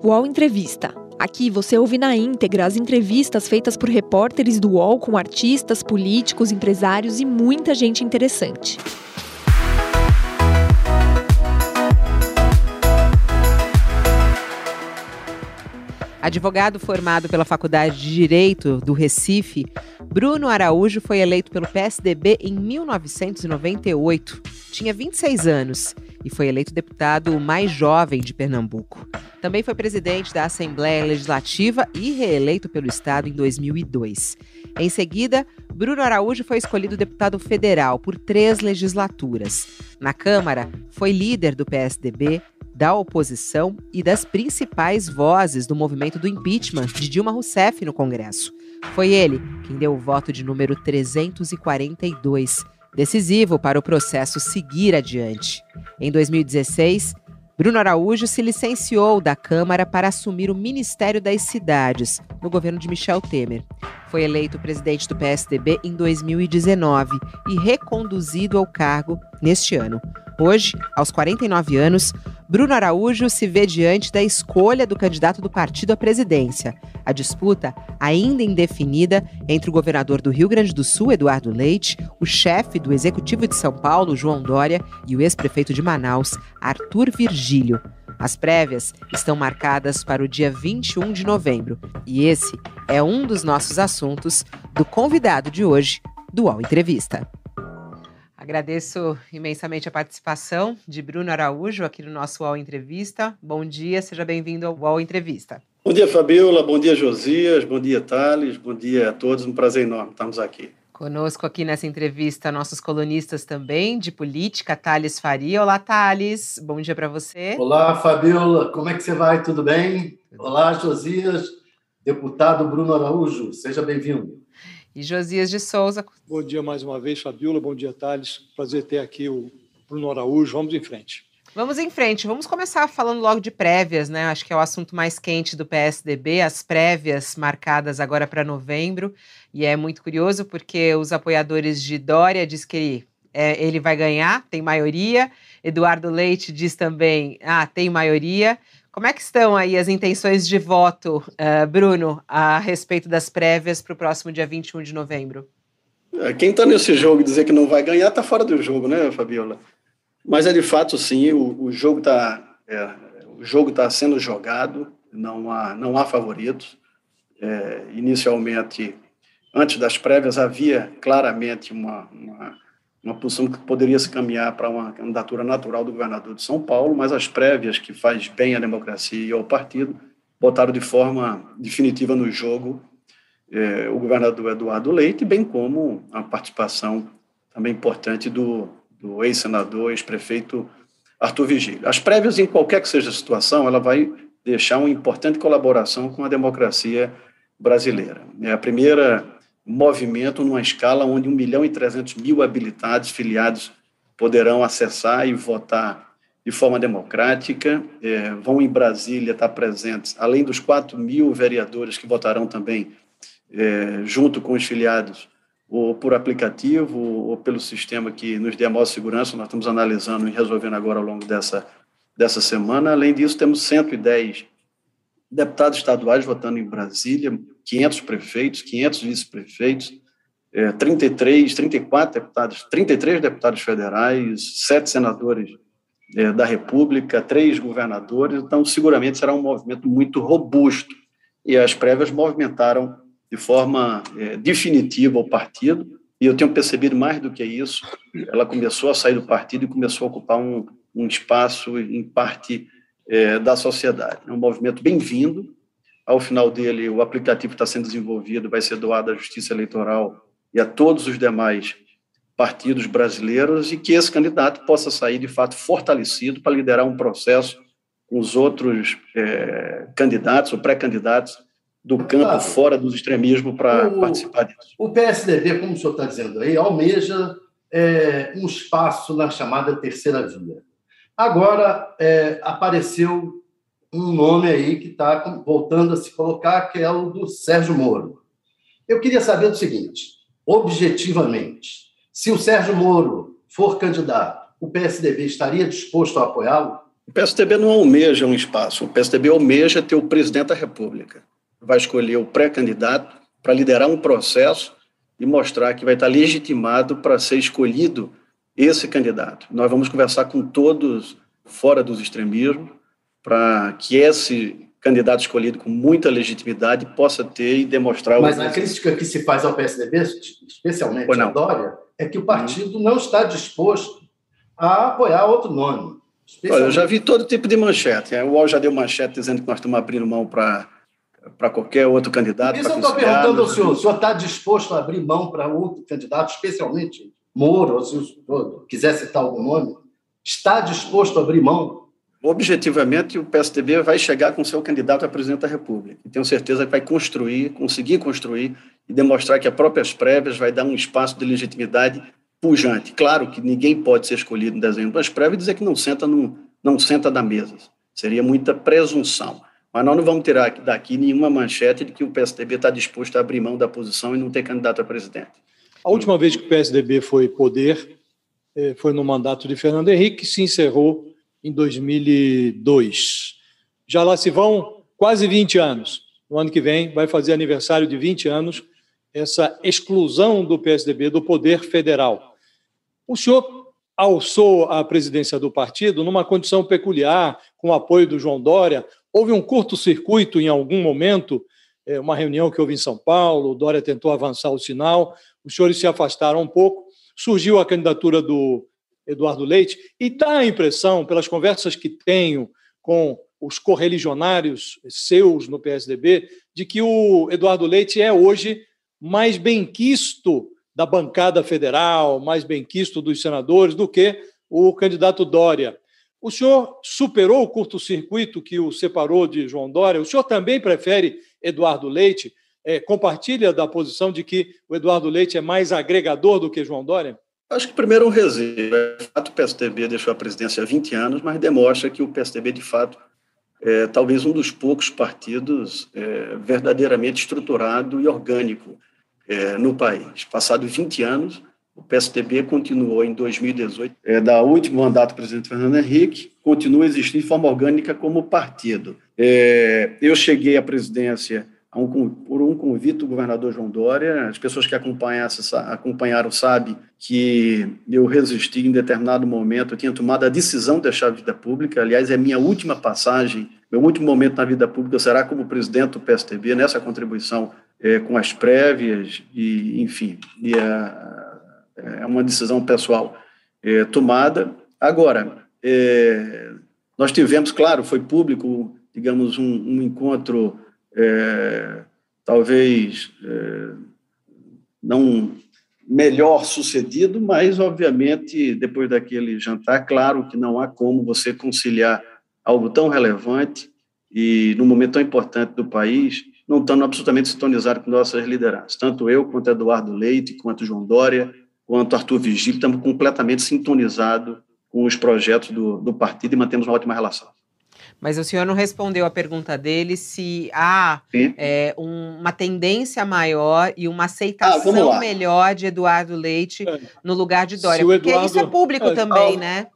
UOL Entrevista. Aqui você ouve na íntegra as entrevistas feitas por repórteres do UOL com artistas, políticos, empresários e muita gente interessante. Advogado formado pela Faculdade de Direito do Recife, Bruno Araújo foi eleito pelo PSDB em 1998. Tinha 26 anos e foi eleito deputado mais jovem de Pernambuco. Também foi presidente da Assembleia Legislativa e reeleito pelo Estado em 2002. Em seguida, Bruno Araújo foi escolhido deputado federal por três legislaturas. Na Câmara, foi líder do PSDB, da oposição e das principais vozes do movimento do impeachment de Dilma Rousseff no Congresso. Foi ele quem deu o voto de número 342, decisivo para o processo seguir adiante. Em 2016, Bruno Araújo se licenciou da Câmara para assumir o Ministério das Cidades, no governo de Michel Temer. Foi eleito presidente do PSDB em 2019 e reconduzido ao cargo neste ano. Hoje, aos 49 anos, Bruno Araújo se vê diante da escolha do candidato do partido à presidência. A disputa, ainda indefinida, entre o governador do Rio Grande do Sul, Eduardo Leite, o chefe do Executivo de São Paulo, João Dória, e o ex-prefeito de Manaus, Arthur Virgílio. As prévias estão marcadas para o dia 21 de novembro. E esse é um dos nossos assuntos do convidado de hoje do UOL Entrevista. Agradeço imensamente a participação de Bruno Araújo aqui no nosso UOL Entrevista. Bom dia, seja bem-vindo ao UOL Entrevista. Bom dia, Fabiola. Bom dia, Josias. Bom dia, Thales. Bom dia a todos. Um prazer enorme estarmos aqui. Conosco aqui nessa entrevista, nossos colunistas também de política, Thales Faria. Olá, Thales. Bom dia para você. Olá, Fabiola. Como é que você vai? Tudo bem? Olá, Josias. Deputado Bruno Araújo, seja bem-vindo e Josias de Souza. Bom dia mais uma vez, Fabiola. Bom dia, Thales. Prazer ter aqui o Bruno Araújo. Vamos em frente. Vamos em frente. Vamos começar falando logo de prévias, né? Acho que é o assunto mais quente do PSDB, as prévias marcadas agora para novembro. E é muito curioso porque os apoiadores de Dória diz que ele, é, ele vai ganhar, tem maioria. Eduardo Leite diz também, ah, tem maioria. Como é que estão aí as intenções de voto, uh, Bruno, a respeito das prévias para o próximo dia 21 de novembro? É, quem está nesse jogo e dizer que não vai ganhar está fora do jogo, né, Fabiola? Mas é de fato sim, o, o jogo está é, o jogo tá sendo jogado, não há não há favoritos. É, inicialmente, antes das prévias havia claramente uma, uma uma posição que poderia se caminhar para uma candidatura natural do governador de São Paulo, mas as prévias que faz bem à democracia e ao partido botaram de forma definitiva no jogo eh, o governador Eduardo Leite, bem como a participação também importante do, do ex-senador, ex-prefeito Arthur Vigílio. As prévias, em qualquer que seja a situação, ela vai deixar uma importante colaboração com a democracia brasileira. É a primeira movimento numa escala onde 1 milhão e 300 mil habilitados, filiados, poderão acessar e votar de forma democrática. É, vão em Brasília estar presentes, além dos 4 mil vereadores que votarão também é, junto com os filiados, ou por aplicativo, ou pelo sistema que nos dê a maior segurança. Nós estamos analisando e resolvendo agora ao longo dessa, dessa semana. Além disso, temos 110 deputados estaduais votando em Brasília, 500 prefeitos, 500 vice-prefeitos, é, 33, 34 deputados, 33 deputados federais, sete senadores é, da República, três governadores. Então, seguramente será um movimento muito robusto. E as prévias movimentaram de forma é, definitiva o partido. E eu tenho percebido mais do que isso. Ela começou a sair do partido e começou a ocupar um, um espaço, em parte, é, da sociedade. É um movimento bem-vindo. Ao final dele, o aplicativo está sendo desenvolvido, vai ser doado à Justiça Eleitoral e a todos os demais partidos brasileiros e que esse candidato possa sair, de fato, fortalecido para liderar um processo com os outros é, candidatos ou pré-candidatos do campo claro. fora do extremismo para participar disso. O PSDB, como o senhor está dizendo aí, almeja é, um espaço na chamada terceira via. Agora é, apareceu um nome aí que está voltando a se colocar, que é o do Sérgio Moro. Eu queria saber o seguinte: objetivamente, se o Sérgio Moro for candidato, o PSDB estaria disposto a apoiá-lo? O PSDB não almeja um espaço, o PSDB almeja ter o presidente da República. Vai escolher o pré-candidato para liderar um processo e mostrar que vai estar legitimado para ser escolhido esse candidato. Nós vamos conversar com todos fora dos extremismos para que esse candidato escolhido com muita legitimidade possa ter e demonstrar... Mas a crítica que se faz ao PSDB, especialmente ao Dória, é que o partido não está disposto a apoiar outro nome. Olha, eu já vi todo tipo de manchete. O UOL já deu manchete dizendo que nós estamos abrindo mão para para qualquer outro candidato. Isso eu estou perguntando ao senhor. O senhor está disposto a abrir mão para outro candidato, especialmente Moro, ou se o senhor quiser citar algum nome? Está disposto a abrir mão? Objetivamente, o PSDB vai chegar com seu candidato a presidente da República. E tenho certeza que vai construir, conseguir construir e demonstrar que as próprias prévias vai dar um espaço de legitimidade pujante. Claro que ninguém pode ser escolhido em dezembro das prévias e dizer que não senta, no, não senta da mesa. Seria muita presunção. Mas nós não vamos tirar daqui nenhuma manchete de que o PSDB está disposto a abrir mão da posição e não ter candidato a presidente. A última vez que o PSDB foi poder eh, foi no mandato de Fernando Henrique, que se encerrou em 2002. Já lá se vão quase 20 anos. No ano que vem vai fazer aniversário de 20 anos essa exclusão do PSDB do poder federal. O senhor alçou a presidência do partido numa condição peculiar, com o apoio do João Dória. Houve um curto-circuito em algum momento, é, uma reunião que houve em São Paulo, o Dória tentou avançar o sinal, os senhores se afastaram um pouco, surgiu a candidatura do Eduardo Leite, e dá a impressão, pelas conversas que tenho com os correligionários seus no PSDB, de que o Eduardo Leite é hoje mais benquisto da bancada federal, mais benquisto dos senadores do que o candidato Dória. O senhor superou o curto-circuito que o separou de João Dória? O senhor também prefere Eduardo Leite? É, compartilha da posição de que o Eduardo Leite é mais agregador do que João Dória? Acho que primeiro um resíduo. De fato, o PSDB deixou a presidência há 20 anos, mas demonstra que o PSDB, de fato, é talvez um dos poucos partidos é, verdadeiramente estruturado e orgânico é, no país. Passados 20 anos, o PSDB continuou em 2018, é, da último mandato do presidente Fernando Henrique, continua existindo de forma orgânica como partido. É, eu cheguei à presidência um, por um convite do governador João Dória. As pessoas que acompanharam sabem que eu resisti em determinado momento, eu tinha tomado a decisão de deixar a vida pública. Aliás, é minha última passagem, meu último momento na vida pública será como presidente do PSDB, nessa contribuição é, com as prévias, e, enfim, e a, é uma decisão pessoal é, tomada. Agora, é, nós tivemos, claro, foi público, digamos, um, um encontro é, talvez é, não melhor sucedido, mas, obviamente, depois daquele jantar, claro que não há como você conciliar algo tão relevante e num momento tão importante do país, não estando absolutamente sintonizado com nossas lideranças. Tanto eu, quanto Eduardo Leite, quanto João Dória, quanto Arthur Vigílio, estamos completamente sintonizados com os projetos do, do partido e mantemos uma ótima relação. Mas o senhor não respondeu a pergunta dele se há é, um, uma tendência maior e uma aceitação ah, melhor de Eduardo Leite é. no lugar de Dória. Porque Eduardo... isso é público é, também, ah, né?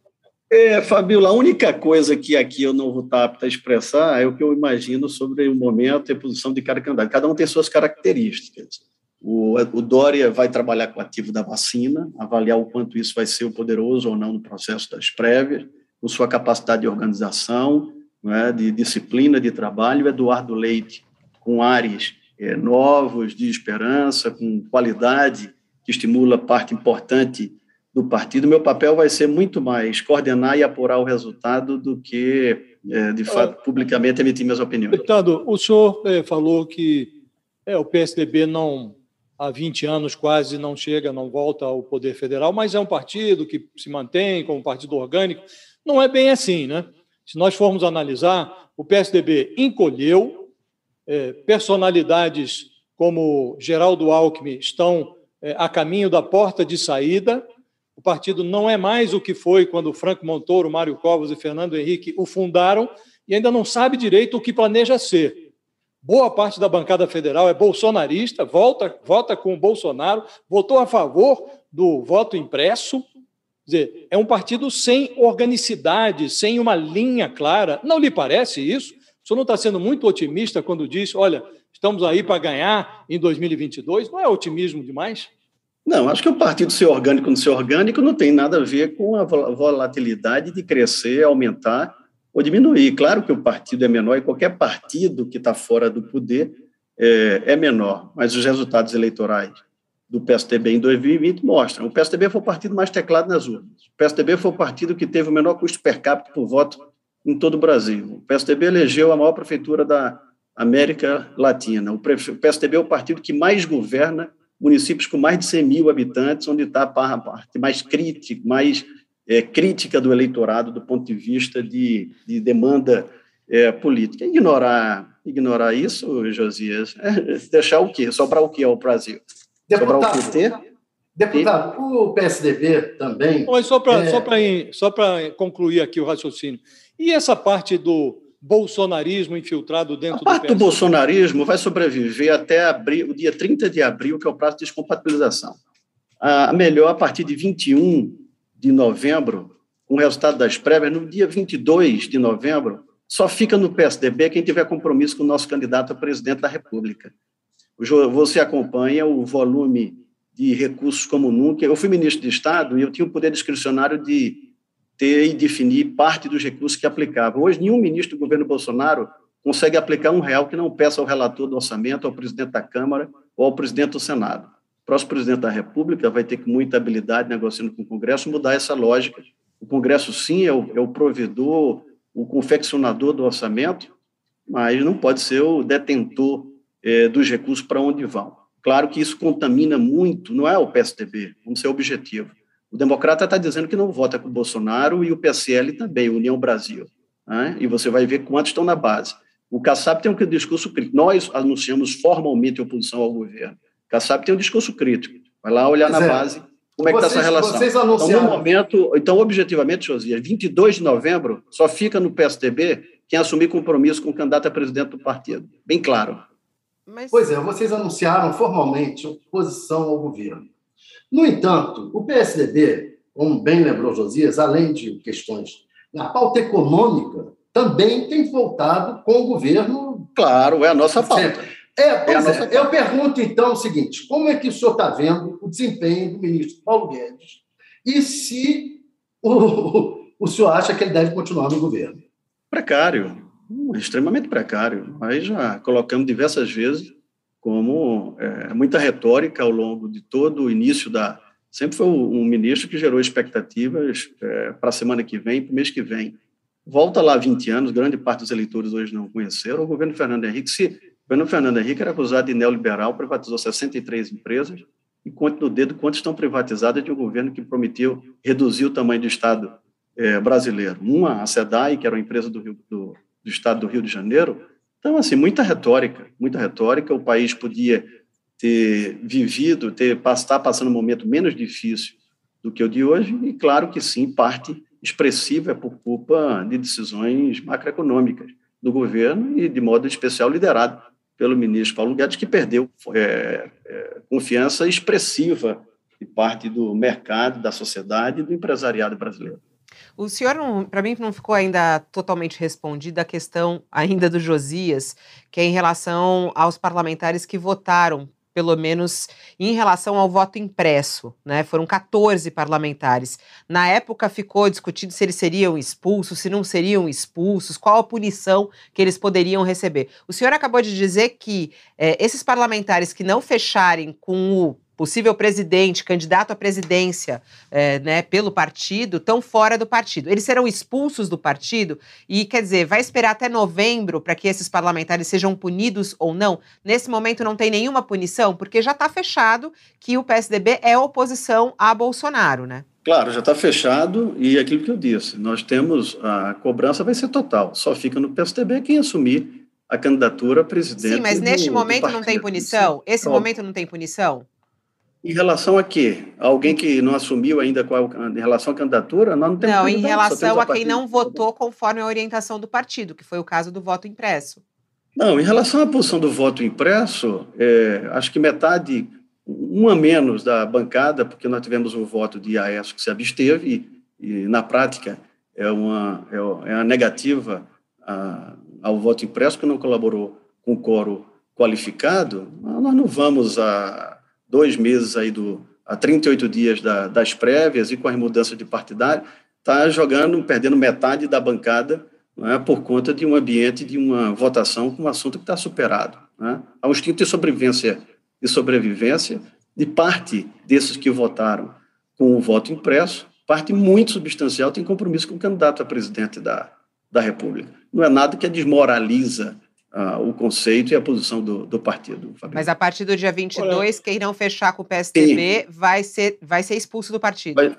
É, Fabiola, a única coisa que aqui eu não vou estar apto a expressar é o que eu imagino sobre o momento e a posição de cada candidato. Cada um tem suas características. O, o Dória vai trabalhar com o ativo da vacina, avaliar o quanto isso vai ser poderoso ou não no processo das prévias, com sua capacidade de organização, né, de disciplina de trabalho, Eduardo Leite, com ares é, novos de esperança, com qualidade que estimula parte importante do partido. Meu papel vai ser muito mais coordenar e apurar o resultado do que, é, de fato, publicamente emitir minhas opiniões. Deputado, o senhor é, falou que é, o PSDB não há 20 anos quase não chega, não volta ao poder federal, mas é um partido que se mantém como partido orgânico. Não é bem assim, né? Se nós formos analisar, o PSDB encolheu, é, personalidades como Geraldo Alckmin estão é, a caminho da porta de saída. O partido não é mais o que foi quando Franco Montoro, Mário Covas e Fernando Henrique o fundaram e ainda não sabe direito o que planeja ser. Boa parte da bancada federal é bolsonarista, volta, vota com o Bolsonaro, votou a favor do voto impresso, dizer, é um partido sem organicidade, sem uma linha clara. Não lhe parece isso? O senhor não está sendo muito otimista quando diz, olha, estamos aí para ganhar em 2022? Não é otimismo demais? Não, acho que o partido ser orgânico ou não ser orgânico não tem nada a ver com a volatilidade de crescer, aumentar ou diminuir. Claro que o partido é menor e qualquer partido que está fora do poder é, é, menor, mas os resultados eleitorais do PSDB em 2020 mostram. O PSDB foi o partido mais teclado nas urnas. O PSDB foi o partido que teve o menor custo per capita por voto em todo o Brasil. O PSDB elegeu a maior prefeitura da América Latina. O PSDB é o partido que mais governa municípios com mais de 100 mil habitantes, onde está a parte mais crítica, mais é, crítica do eleitorado do ponto de vista de, de demanda é, política. Ignorar, ignorar isso, Josias, é deixar o quê? Sobrar o quê ao Brasil? Deputado, o? Deputado, o PSDB também. Mas só para é... só concluir aqui o raciocínio. E essa parte do bolsonarismo infiltrado dentro a parte do, do bolsonarismo vai sobreviver até abril, o dia 30 de abril, que é o prazo de descompatibilização. A melhor, a partir de 21 de novembro, com o resultado das prévias, no dia 22 de novembro, só fica no PSDB quem tiver compromisso com o nosso candidato a presidente da República. Você acompanha o volume de recursos como nunca. Eu fui ministro de Estado e eu tinha o poder discricionário de ter e definir parte dos recursos que aplicava. Hoje, nenhum ministro do governo Bolsonaro consegue aplicar um real que não peça ao relator do orçamento, ao presidente da Câmara ou ao presidente do Senado. O próximo presidente da República vai ter, com muita habilidade, negociando com o Congresso, mudar essa lógica. O Congresso, sim, é o, é o provedor, o confeccionador do orçamento, mas não pode ser o detentor é, dos recursos para onde vão. Claro que isso contamina muito, não é o PSDB, vamos ser objetivo. O democrata está dizendo que não vota com o Bolsonaro e o PSL também, União Brasil. Né? E você vai ver quantos estão na base. O Kassab tem um discurso crítico. Nós anunciamos formalmente oposição ao governo. O Kassab tem um discurso crítico. Vai lá olhar pois na é. base como é que está essa relação. Vocês anunciaram... Então, no momento, então, objetivamente, Josias, 22 de novembro, só fica no PSDB quem assumir compromisso com o candidato a presidente do partido. Bem claro. Mas... Pois é, vocês anunciaram formalmente oposição ao governo. No entanto, o PSDB, como bem lembrou Josias, além de questões na pauta econômica, também tem voltado com o governo. Claro, é a nossa pauta. É, é nossa é. Eu pergunto então o seguinte: como é que o senhor está vendo o desempenho do ministro Paulo Guedes e se o, o senhor acha que ele deve continuar no governo? Precário, extremamente precário. Aí já colocamos diversas vezes como é, muita retórica ao longo de todo o início da. Sempre foi um ministro que gerou expectativas é, para a semana que vem, para o mês que vem. Volta lá 20 anos, grande parte dos eleitores hoje não conheceram. O governo Fernando Henrique, se o governo Fernando Henrique era acusado de neoliberal, privatizou 63 empresas e conte no dedo quantas estão privatizadas de um governo que prometeu reduzir o tamanho do Estado é, brasileiro. Uma, a SEDAI, que era uma empresa do, Rio, do, do Estado do Rio de Janeiro, então, assim, muita retórica, muita retórica. O país podia ter vivido, ter estar passando um momento menos difícil do que o de hoje, e claro que sim, parte expressiva é por culpa de decisões macroeconômicas do governo e, de modo especial, liderado pelo ministro Paulo Guedes, que perdeu é, é, confiança expressiva de parte do mercado, da sociedade e do empresariado brasileiro. O senhor, para mim, não ficou ainda totalmente respondida a questão ainda do Josias, que é em relação aos parlamentares que votaram, pelo menos em relação ao voto impresso, né? Foram 14 parlamentares. Na época ficou discutido se eles seriam expulsos, se não seriam expulsos, qual a punição que eles poderiam receber. O senhor acabou de dizer que é, esses parlamentares que não fecharem com o possível presidente, candidato à presidência é, né, pelo partido, estão fora do partido. Eles serão expulsos do partido e, quer dizer, vai esperar até novembro para que esses parlamentares sejam punidos ou não? Nesse momento não tem nenhuma punição, porque já está fechado que o PSDB é oposição a Bolsonaro, né? Claro, já está fechado e é aquilo que eu disse, nós temos, a cobrança vai ser total, só fica no PSDB quem assumir a candidatura a presidente. Sim, mas neste do, momento do não tem punição? Esse Pronto. momento não tem punição? Em relação a quê? Alguém que não assumiu ainda qual, em relação à candidatura? Nós não temos Não, em relação a, a quem não votou conforme a orientação do partido, que foi o caso do voto impresso. Não, em relação à posição do voto impresso, é, acho que metade um a menos da bancada, porque nós tivemos o voto de Aécio que se absteve, e, e na prática é uma, é uma negativa a, ao voto impresso, que não colaborou com o coro qualificado, nós não vamos a dois meses aí do a 38 dias da, das prévias e com as mudanças de partidário, está jogando, perdendo metade da bancada é, por conta de um ambiente de uma votação com um assunto que está superado. É? Há um instinto de sobrevivência, de sobrevivência de parte desses que votaram com o voto impresso, parte muito substancial tem compromisso com o candidato a presidente da, da República. Não é nada que desmoraliza uh, o conceito e a posição do, do partido. Fabiano. Mas a partir do dia 22, Olha, quem não fechar com o PSDB vai ser, vai ser expulso do partido. Vai,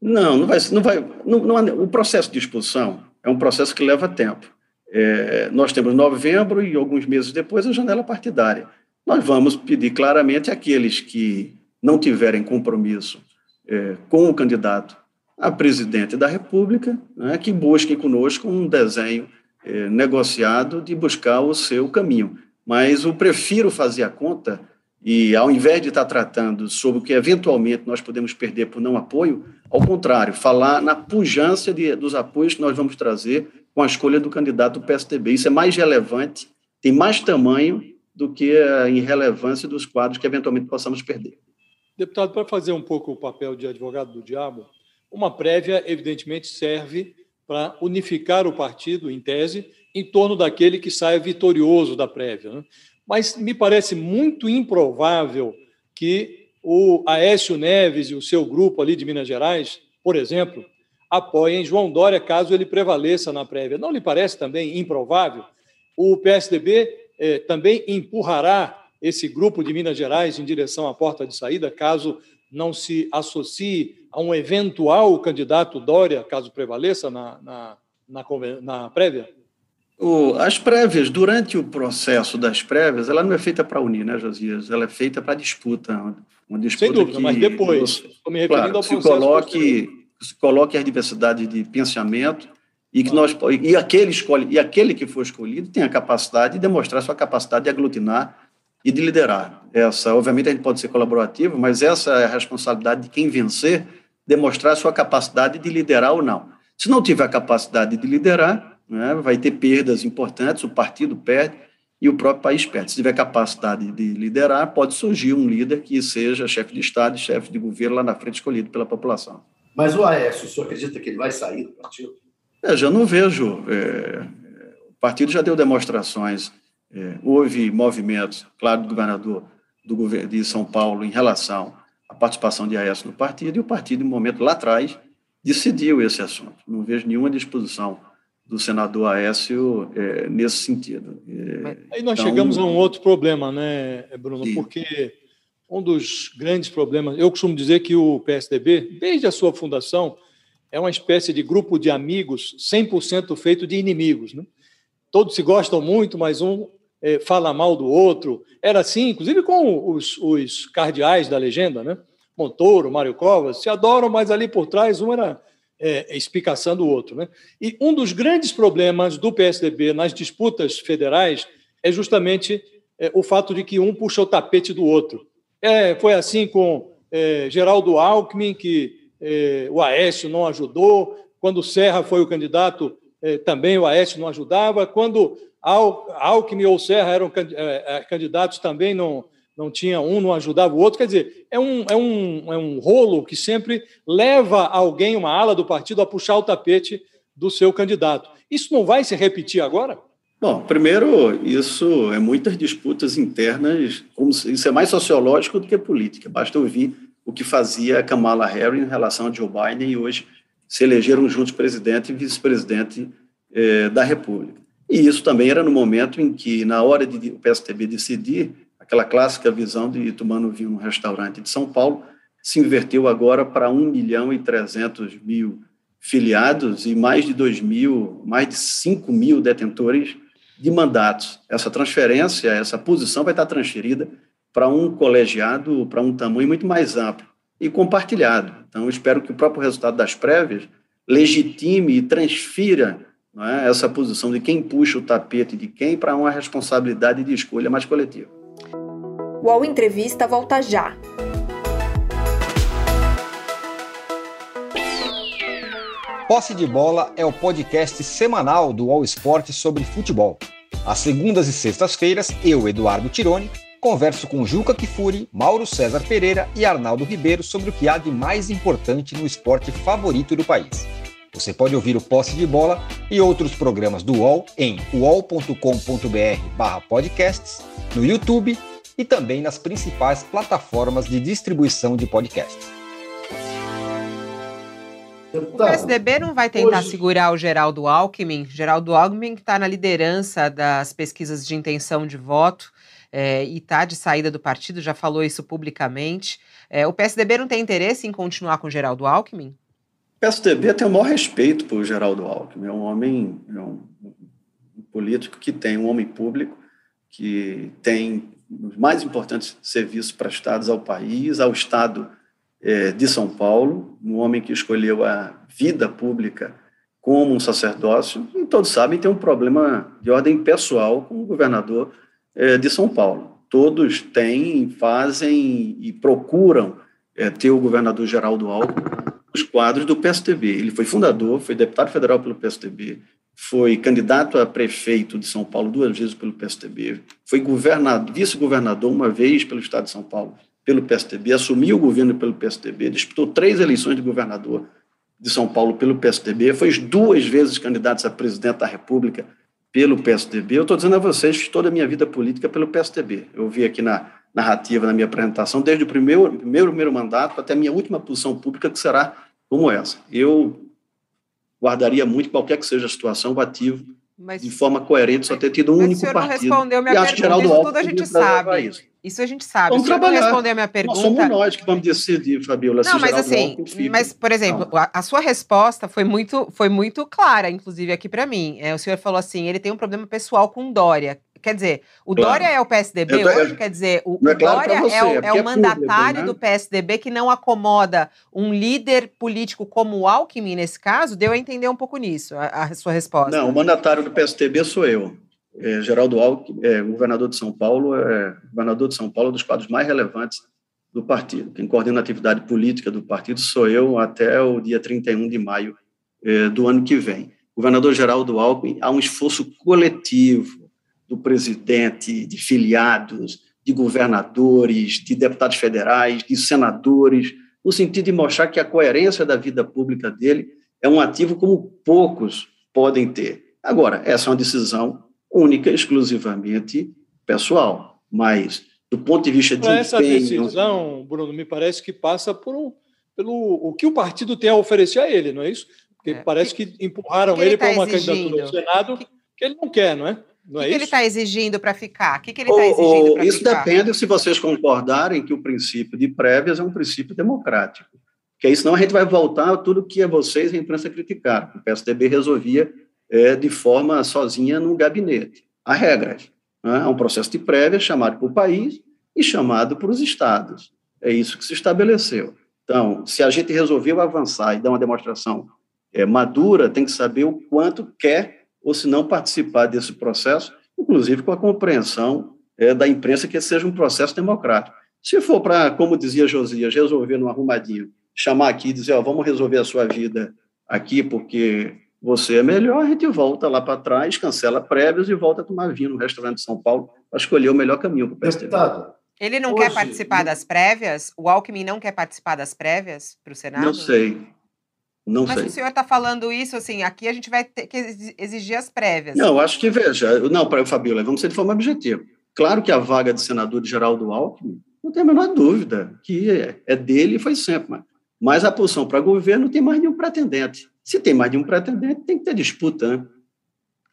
não, não vai. Não vai não, não, o processo de expulsão é um processo que leva tempo. É, nós temos novembro e alguns meses depois a janela partidária. Nós vamos pedir claramente àqueles que não tiverem compromisso é, com o candidato a presidente da República né, que busquem conosco um desenho é, negociado de buscar o seu caminho. Mas eu prefiro fazer a conta e, ao invés de estar tratando sobre o que eventualmente nós podemos perder por não apoio, ao contrário, falar na pujança de, dos apoios que nós vamos trazer com a escolha do candidato do PSDB. Isso é mais relevante, tem mais tamanho do que a irrelevância dos quadros que eventualmente possamos perder. Deputado, para fazer um pouco o papel de advogado do diabo, uma prévia, evidentemente, serve para unificar o partido, em tese, em torno daquele que saia vitorioso da prévia. Né? Mas me parece muito improvável que o Aécio Neves e o seu grupo ali de Minas Gerais, por exemplo, apoiem João Dória caso ele prevaleça na prévia. Não lhe parece também improvável? O PSDB eh, também empurrará esse grupo de Minas Gerais em direção à porta de saída, caso não se associe a um eventual candidato Dória, caso prevaleça na, na, na, na prévia? O, as prévias, durante o processo das prévias, ela não é feita para unir, né, Josias? Ela é feita para disputa. Uma disputa Sem dúvida, que, mas depois, estou me referindo claro, ao se coloque, se coloque as diversidades de pensamento e que nós e aquele escolhe e aquele que for escolhido tem a capacidade de demonstrar sua capacidade de aglutinar e de liderar. Essa, obviamente, a gente pode ser colaborativo, mas essa é a responsabilidade de quem vencer, demonstrar sua capacidade de liderar ou não. Se não tiver a capacidade de liderar, né, vai ter perdas importantes, o partido perde e o próprio país perde. Se tiver capacidade de liderar, pode surgir um líder que seja chefe de Estado e chefe de governo lá na frente, escolhido pela população. Mas o Aécio, o senhor acredita que ele vai sair do partido? Eu já não vejo. É, o partido já deu demonstrações é, houve movimentos, claro, do governador do governo de São Paulo em relação à participação de Aécio no partido, e o partido, em um momento lá atrás, decidiu esse assunto. Não vejo nenhuma disposição do senador Aécio é, nesse sentido. É, Aí nós então, chegamos a um outro problema, né, Bruno? Sim. Porque um dos grandes problemas, eu costumo dizer que o PSDB, desde a sua fundação, é uma espécie de grupo de amigos 100% feito de inimigos. Né? Todos se gostam muito, mas um fala mal do outro. Era assim, inclusive com os, os cardeais da legenda, né? Montoro, Mário Covas, se adoram, mas ali por trás um era é, explicação o outro. Né? E um dos grandes problemas do PSDB nas disputas federais é justamente é, o fato de que um puxa o tapete do outro. É, foi assim com é, Geraldo Alckmin, que é, o Aécio não ajudou, quando Serra foi o candidato, é, também o Aécio não ajudava, quando Alckmin ou Serra eram é, é, candidatos também, não, não tinha um, não ajudava o outro. Quer dizer, é um, é, um, é um rolo que sempre leva alguém, uma ala do partido, a puxar o tapete do seu candidato. Isso não vai se repetir agora? Bom, primeiro, isso é muitas disputas internas, isso é mais sociológico do que política. Basta ouvir o que fazia Kamala Harris em relação a Joe Biden e hoje se elegeram juntos presidente e vice-presidente eh, da República. E isso também era no momento em que, na hora de o PSTB decidir, aquela clássica visão de tomando vinho no restaurante de São Paulo, se inverteu agora para 1 milhão e 300 mil filiados e mais de 2 mil, mais de 5 mil detentores de mandatos. Essa transferência, essa posição vai estar transferida para um colegiado, para um tamanho muito mais amplo e compartilhado. Então, espero que o próprio resultado das prévias legitime e transfira é? essa posição de quem puxa o tapete de quem para uma responsabilidade de escolha mais coletiva. O UOL Entrevista volta já. Posse de Bola é o podcast semanal do All Sport sobre futebol. Às segundas e sextas-feiras, eu, Eduardo Tironi, converso com Juca Kifuri, Mauro César Pereira e Arnaldo Ribeiro sobre o que há de mais importante no esporte favorito do país. Você pode ouvir o Posse de Bola e outros programas do UOL em uol.com.br/podcasts, no YouTube e também nas principais plataformas de distribuição de podcasts. O PSDB não vai tentar Hoje... segurar o Geraldo Alckmin. Geraldo Alckmin está na liderança das pesquisas de intenção de voto é, e está de saída do partido, já falou isso publicamente. É, o PSDB não tem interesse em continuar com Geraldo Alckmin? O PSDB tem o maior respeito por Geraldo Alckmin. É um homem, é um, um político que tem um homem público, que tem os mais importantes serviços prestados ao país, ao Estado é, de São Paulo, um homem que escolheu a vida pública como um sacerdócio, e todos sabem tem um problema de ordem pessoal com o governador de São Paulo. Todos têm, fazem e procuram é, ter o governador Geraldo Alckmin os quadros do PSDB. Ele foi fundador, foi deputado federal pelo PSDB, foi candidato a prefeito de São Paulo duas vezes pelo PSDB, foi vice-governador uma vez pelo estado de São Paulo pelo PSDB, assumiu o governo pelo PSDB, disputou três eleições de governador de São Paulo pelo PSDB, foi duas vezes candidato a presidente da República pelo PSDB. Eu estou dizendo a vocês que toda a minha vida política pelo PSDB. Eu vi aqui na narrativa, na minha apresentação, desde o primeiro, primeiro, primeiro mandato até a minha última posição pública, que será como essa. Eu guardaria muito, qualquer que seja a situação, ativo mas, de forma coerente, só ter tido um único partido. Mas o senhor não respondeu minha pergunta, isso tudo a gente sabe. Isso. Isso. a gente sabe. Vamos trabalhar. responder a minha pergunta... Nós somos nós que vamos decidir, Fabiola. Não, mas assim, mas, por exemplo, a, a, sua resposta foi muito, foi muito clara, inclusive, aqui para mim. É, o senhor falou assim, ele tem um problema pessoal com Dória. Quer dizer, o claro. Dória é o PSDB tô, hoje? Quer dizer, o, é claro Dória você, é o, é, é o mandatário público, né? do PSDB que não acomoda um líder político como o Alckmin, nesse caso? Deu a entender um pouco nisso, a, a sua resposta. Não, o mandatário do PSDB sou eu. É, Geraldo Alckmin, é, governador de São Paulo, é governador de São Paulo, é um dos quadros mais relevantes do partido. Quem coordena a atividade política do partido sou eu até o dia 31 de maio é, do ano que vem. Governador Geraldo Alckmin, há um esforço coletivo do presidente, de filiados, de governadores, de deputados federais, de senadores, no sentido de mostrar que a coerência da vida pública dele é um ativo como poucos podem ter. Agora, essa é uma decisão única, exclusivamente pessoal, mas do ponto de vista de essa decisão, Bruno, me parece que passa por um, pelo o que o partido tem a oferecer a ele, não é isso? Porque é. parece que empurraram que ele, ele tá para uma candidatura ao Senado que ele não quer, não é? O que, que ele está exigindo para ficar? O que, que ele está exigindo para ficar? Isso depende se vocês concordarem que o princípio de prévias é um princípio democrático. Porque aí senão a gente vai voltar a tudo que vocês, a imprensa, criticaram. O PSDB resolvia é, de forma sozinha no gabinete. Há regras. Né? Há um processo de prévia chamado para o país e chamado para os estados. É isso que se estabeleceu. Então, se a gente resolveu avançar e dar uma demonstração é, madura, tem que saber o quanto quer ou se não participar desse processo, inclusive com a compreensão é, da imprensa que seja um processo democrático. Se for para, como dizia Josias, resolver no arrumadinho, chamar aqui e dizer, ó, vamos resolver a sua vida aqui porque você é melhor, a gente volta lá para trás, cancela prévios e volta a tomar vinho no restaurante de São Paulo para escolher o melhor caminho para o PSDB. Deputado, ele não hoje, quer participar das prévias? O Alckmin não quer participar das prévias para o Senado? Não sei. Não Mas sei. o senhor está falando isso, assim, aqui a gente vai ter que exigir as prévias. Não, acho que, veja, não, para Fabiola, vamos ser de forma objetiva. Claro que a vaga de senador de Geraldo Alckmin, não tem a menor dúvida, que é, é dele e foi sempre. Mas, mas a posição para governo tem mais de um pretendente. Se tem mais de um pretendente, tem que ter disputa, né?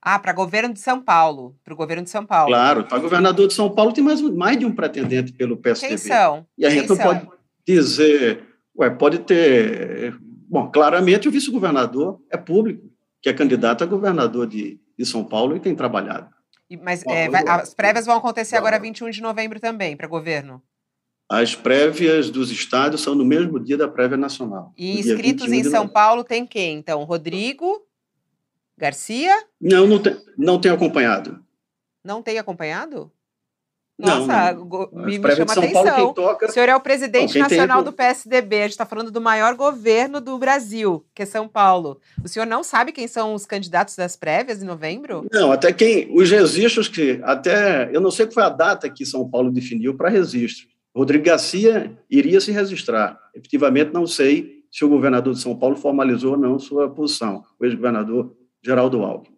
Ah, para governo de São Paulo. Para o governo de São Paulo. Claro, para governador de São Paulo tem mais, mais de um pretendente pelo PSDB. Quem são? E a gente não pode dizer, ué, pode ter Bom, claramente o vice-governador é público, que é candidato a governador de, de São Paulo e tem trabalhado. E, mas é, vai, as prévias vão acontecer agora 21 de novembro também, para governo? As prévias dos estados são no mesmo dia da prévia nacional. E inscritos em São Paulo tem quem? Então, Rodrigo Garcia? Não, não tem, não tem acompanhado. Não tem acompanhado? Nossa, não, me, me chama atenção. Toca... O senhor é o presidente não, nacional tem... do PSDB. A gente está falando do maior governo do Brasil, que é São Paulo. O senhor não sabe quem são os candidatos das prévias em novembro? Não, até quem. Os registros que. Até. Eu não sei qual foi a data que São Paulo definiu para registro. Rodrigo Garcia iria se registrar. Efetivamente, não sei se o governador de São Paulo formalizou ou não sua posição, o ex-governador Geraldo Alckmin.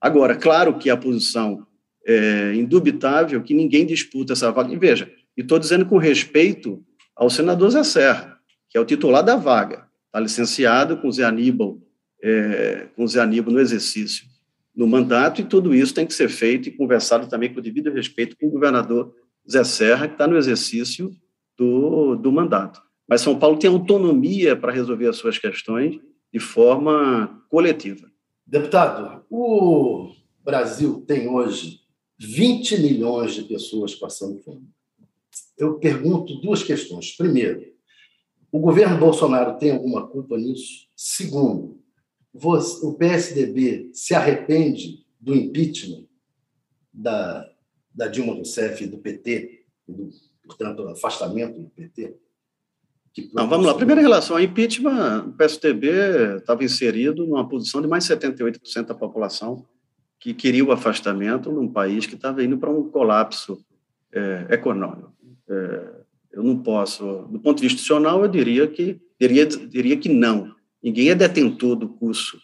Agora, claro que a posição é indubitável que ninguém disputa essa vaga. E veja, e estou dizendo com respeito ao senador Zé Serra, que é o titular da vaga, está licenciado com Zé Aníbal, é, com Zé Aníbal no exercício no mandato, e tudo isso tem que ser feito e conversado também com o devido respeito com o governador Zé Serra, que está no exercício do, do mandato. Mas São Paulo tem autonomia para resolver as suas questões de forma coletiva. Deputado, o Brasil tem hoje 20 milhões de pessoas passando fome. Eu pergunto duas questões. Primeiro, o governo Bolsonaro tem alguma culpa nisso? Segundo, você, o PSDB se arrepende do impeachment da, da Dilma Rousseff e do PT, do, portanto, afastamento do PT? Não, vamos lá. Primeira relação ao impeachment, o PSDB estava inserido numa posição de mais 78% da população que queria o afastamento num país que estava indo para um colapso é, econômico. É, eu não posso, do ponto de vista institucional, eu diria que diria, diria que não. Ninguém é detentor do curso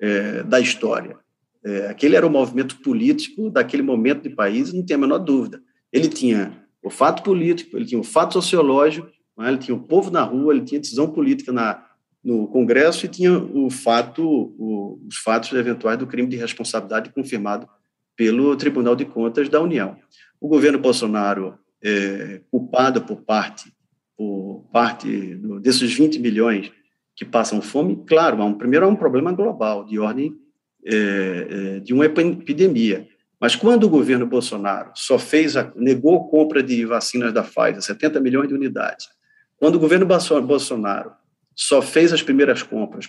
é, da história. É, aquele era o movimento político daquele momento de país, não tem a menor dúvida. Ele tinha o fato político, ele tinha o fato sociológico, é? ele tinha o povo na rua, ele tinha decisão política na, no Congresso e tinha o fato, o, os fatos eventuais do crime de responsabilidade confirmado pelo Tribunal de Contas da União. O governo Bolsonaro, é, culpado por parte, por parte do, desses 20 milhões que passam fome, claro, um, primeiro há um problema global de ordem é, é, de uma epidemia. Mas quando o governo Bolsonaro só fez a, negou a compra de vacinas da Pfizer, 70 milhões de unidades, quando o governo Bolsonaro só fez as primeiras compras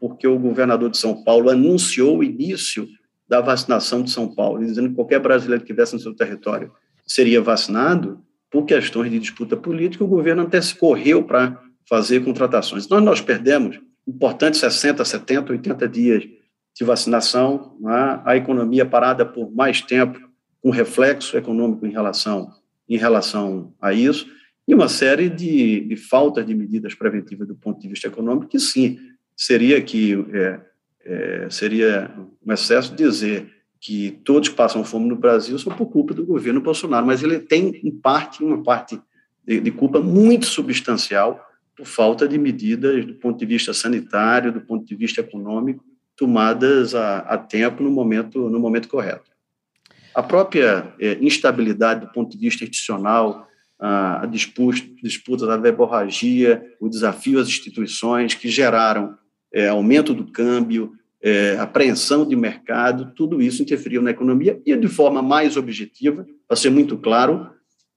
porque o governador de São Paulo anunciou o início da vacinação de São Paulo, dizendo que qualquer brasileiro que estivesse no seu território seria vacinado, por questões de disputa política, o governo até se correu para fazer contratações. Então, nós perdemos importantes 60, 70, 80 dias de vacinação, né? a economia parada por mais tempo, com reflexo econômico em relação, em relação a isso, e uma série de, de faltas de medidas preventivas do ponto de vista econômico, que sim, seria que é, é, seria um excesso dizer que todos passam fome no Brasil são por culpa do governo Bolsonaro, mas ele tem, em parte, uma parte de, de culpa muito substancial por falta de medidas do ponto de vista sanitário, do ponto de vista econômico, tomadas a, a tempo no momento, no momento correto. A própria é, instabilidade do ponto de vista institucional, a disputa, disputa da verborragia, o desafio às instituições que geraram é, aumento do câmbio, é, apreensão de mercado, tudo isso interferiu na economia e, de forma mais objetiva, para ser muito claro,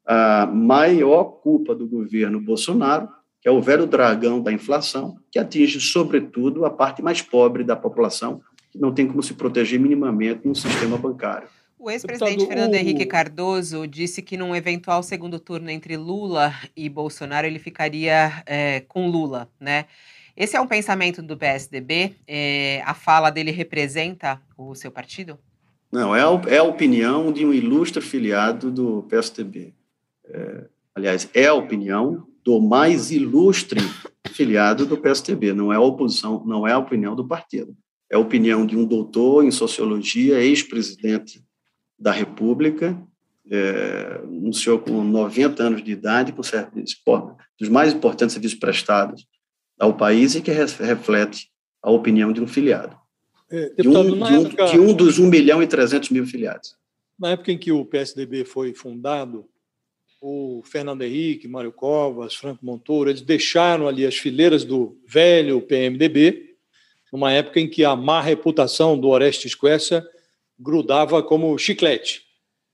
a maior culpa do governo Bolsonaro, que é o velho dragão da inflação, que atinge, sobretudo, a parte mais pobre da população, que não tem como se proteger minimamente no sistema bancário. O ex-presidente Fernando Henrique Cardoso disse que num eventual segundo turno entre Lula e Bolsonaro ele ficaria é, com Lula, né? Esse é um pensamento do PSDB? É, a fala dele representa o seu partido? Não, é a, é a opinião de um ilustre filiado do PSDB. É, aliás, é a opinião do mais ilustre filiado do PSDB, não é a oposição, não é a opinião do partido. É a opinião de um doutor em sociologia, ex-presidente da República, é, um senhor com 90 anos de idade, com serviço, dos mais importantes serviços prestados ao país e que reflete a opinião de um filiado. É, deputado, de, um, de, um, época, de um dos 1 milhão e 300 mil filiados. Na época em que o PSDB foi fundado, o Fernando Henrique, Mário Covas, Franco Montoro, eles deixaram ali as fileiras do velho PMDB, numa época em que a má reputação do Orestes Quercia grudava como chiclete.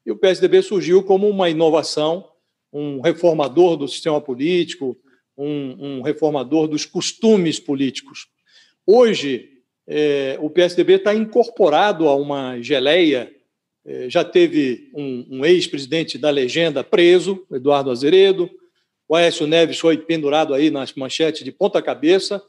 E o PSDB surgiu como uma inovação, um reformador do sistema político, um, um reformador dos costumes políticos. Hoje, é, o PSDB está incorporado a uma geleia já teve um, um ex-presidente da legenda preso, Eduardo Azeredo. O Aécio Neves foi pendurado aí nas manchetes de ponta cabeça,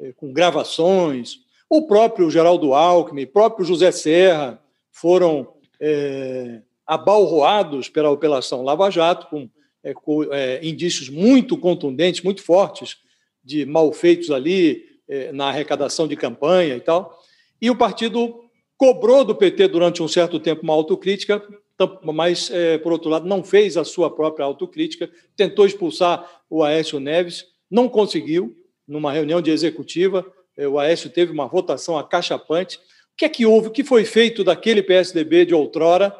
é, com gravações. O próprio Geraldo Alckmin, o próprio José Serra foram é, abalroados pela Operação Lava Jato, com, é, com é, indícios muito contundentes, muito fortes, de malfeitos ali é, na arrecadação de campanha e tal. E o partido cobrou do PT durante um certo tempo uma autocrítica, mas, é, por outro lado, não fez a sua própria autocrítica, tentou expulsar o Aécio Neves, não conseguiu, numa reunião de executiva, é, o Aécio teve uma votação acachapante. O que é que houve? O que foi feito daquele PSDB de outrora?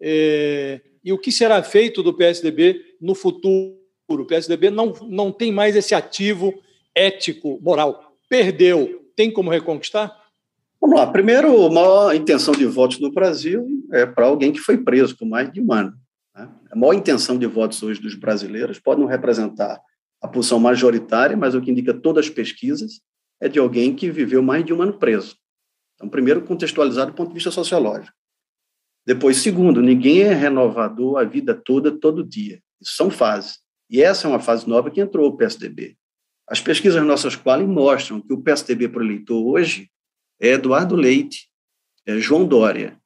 É, e o que será feito do PSDB no futuro? O PSDB não, não tem mais esse ativo ético, moral. Perdeu. Tem como reconquistar? Vamos lá. Primeiro, a maior intenção de votos no Brasil é para alguém que foi preso por mais de um ano. Né? A maior intenção de votos hoje dos brasileiros pode não representar a posição majoritária, mas o que indica todas as pesquisas é de alguém que viveu mais de um ano preso. Então, primeiro, contextualizado do ponto de vista sociológico. Depois, segundo, ninguém é renovador a vida toda, todo dia. Isso são fases. E essa é uma fase nova que entrou o PSDB. As pesquisas nossas quali mostram que o PSDB para eleitor hoje é Eduardo Leite, é João Dória.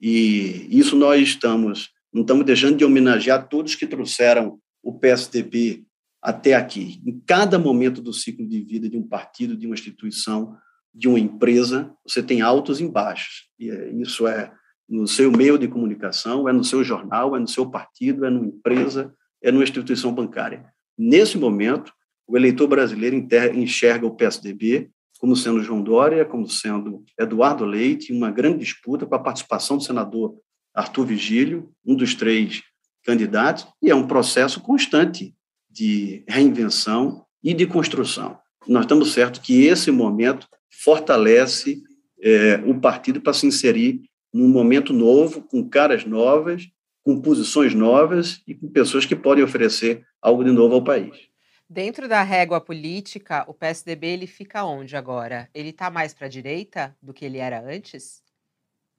E isso nós estamos, não estamos deixando de homenagear todos que trouxeram o PSDB até aqui. Em cada momento do ciclo de vida de um partido, de uma instituição, de uma empresa, você tem altos e baixos. E é, isso é no seu meio de comunicação, é no seu jornal, é no seu partido, é numa empresa, é numa instituição bancária. Nesse momento, o eleitor brasileiro enxerga o PSDB como sendo João Dória, como sendo Eduardo Leite, uma grande disputa com a participação do senador Arthur Vigílio, um dos três candidatos, e é um processo constante de reinvenção e de construção. Nós estamos certos que esse momento fortalece é, o partido para se inserir num momento novo, com caras novas, com posições novas e com pessoas que podem oferecer algo de novo ao país. Dentro da régua política, o PSDB ele fica onde agora? Ele está mais para a direita do que ele era antes?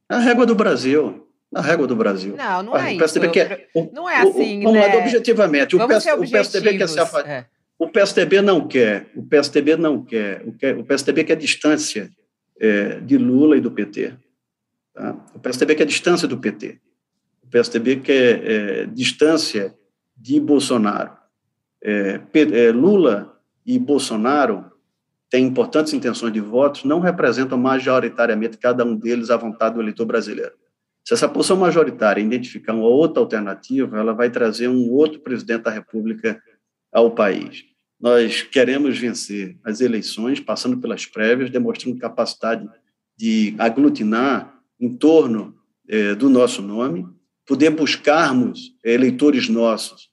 A régua do Brasil. Na régua do Brasil. Não, não é o PSDB isso. Quer, o, não é assim, o, né? Vamos objetivamente. O, PS, o PSDB quer se afastar. É. O PSDB não quer. O PSDB não quer. O, PSDB quer distância é, de Lula e do PT. Tá? O PSDB quer distância do PT. O PSDB quer é, distância de Bolsonaro é, é, Lula e Bolsonaro têm importantes intenções de votos, não representam majoritariamente cada um deles à vontade do eleitor brasileiro. Se essa posição majoritária identificar uma outra alternativa, ela vai trazer um outro presidente da República ao país. Nós queremos vencer as eleições, passando pelas prévias, demonstrando capacidade de aglutinar em torno eh, do nosso nome, poder buscarmos eleitores nossos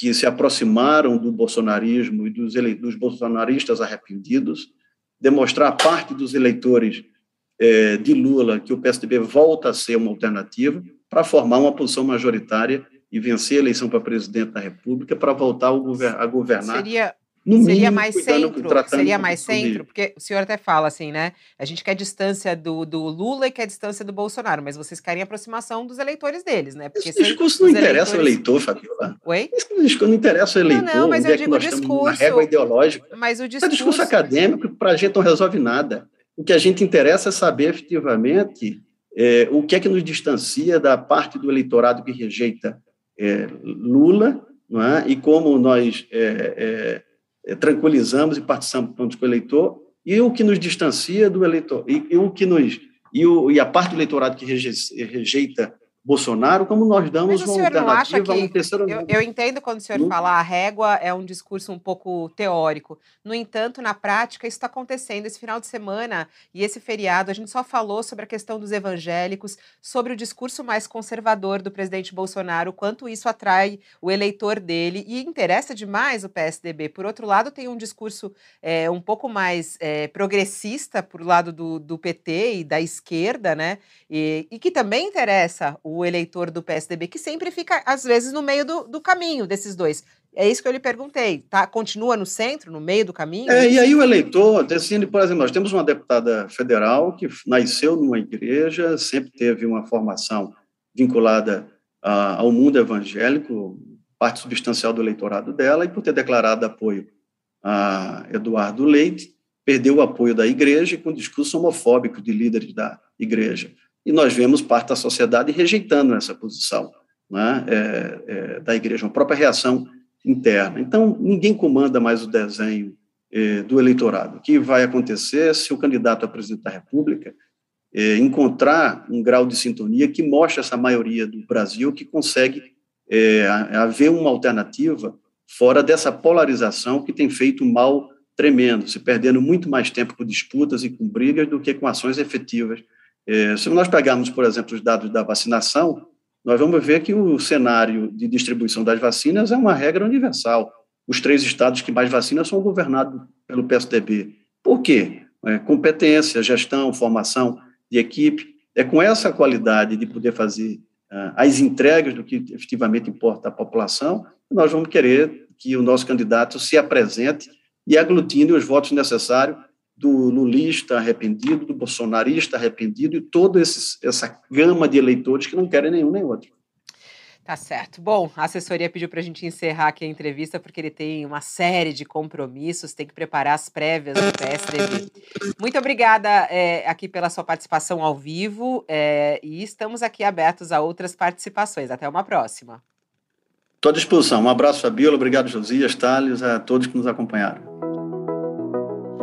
que se aproximaram do bolsonarismo e dos, dos bolsonaristas arrependidos, demonstrar a parte dos eleitores é, de Lula que o PSDB volta a ser uma alternativa para formar uma posição majoritária e vencer a eleição para presidente da República para voltar a governar Seria no seria mais centro, seria mais centro, porque o senhor até fala assim, né? A gente quer distância do, do Lula e quer distância do Bolsonaro, mas vocês querem aproximação dos eleitores deles, né? Porque Esse discurso não interessa eleitores... o eleitor, Fabiola. Oi? Esse discurso não interessa o eleitor. Não, não mas eu é digo nós discurso. régua ideológica. Mas o discurso... É discurso acadêmico para a gente não resolve nada. O que a gente interessa é saber efetivamente é, o que é que nos distancia da parte do eleitorado que rejeita é, Lula, não é? E como nós é, é é, tranquilizamos e participamos com o eleitor, e o que nos distancia do eleitor, e, e o que nos e, o, e, a parte do eleitorado que rejeita Bolsonaro, como nós damos uma alternativa que, um terceiro eu, eu, entendo quando o senhor hum? fala a régua é um discurso um pouco teórico. No entanto, na prática, isso está acontecendo. Esse final de semana e esse feriado, a gente só falou sobre a questão dos evangélicos, sobre o discurso mais conservador do presidente Bolsonaro, quanto isso atrai o eleitor dele e interessa demais o PSDB. Por outro lado, tem um discurso é, um pouco mais é, progressista por lado do, do PT e da esquerda, né? E, e que também interessa o eleitor do PSDB, que sempre fica, às vezes, no meio do, do caminho desses dois. É isso que eu lhe perguntei. Tá? Continua no centro, no meio do caminho? É, e aí o eleitor decide, por exemplo, nós temos uma deputada federal que nasceu numa igreja, sempre teve uma formação vinculada a, ao mundo evangélico, parte substancial do eleitorado dela, e por ter declarado apoio a Eduardo Leite, perdeu o apoio da igreja com discurso homofóbico de líderes da igreja. E nós vemos parte da sociedade rejeitando essa posição né, é, é, da igreja, uma própria reação interna. Então, ninguém comanda mais o desenho é, do eleitorado. O que vai acontecer se o candidato a presidente da República é, encontrar um grau de sintonia que mostre essa maioria do Brasil que consegue é, haver uma alternativa fora dessa polarização que tem feito mal tremendo, se perdendo muito mais tempo com disputas e com brigas do que com ações efetivas. É, se nós pegarmos, por exemplo, os dados da vacinação, nós vamos ver que o cenário de distribuição das vacinas é uma regra universal. Os três estados que mais vacinam são governados pelo PSDB. Por quê? É, competência, gestão, formação de equipe. É com essa qualidade de poder fazer uh, as entregas do que efetivamente importa à população, nós vamos querer que o nosso candidato se apresente e aglutine os votos necessários do lulista arrependido, do bolsonarista arrependido e toda essa gama de eleitores que não querem nenhum nem outro. Tá certo. Bom, a assessoria pediu para a gente encerrar aqui a entrevista porque ele tem uma série de compromissos, tem que preparar as prévias do PSDB. Muito obrigada é, aqui pela sua participação ao vivo é, e estamos aqui abertos a outras participações. Até uma próxima. Estou à disposição. Um abraço, Fabiola. Obrigado, Josias, Thales, a todos que nos acompanharam.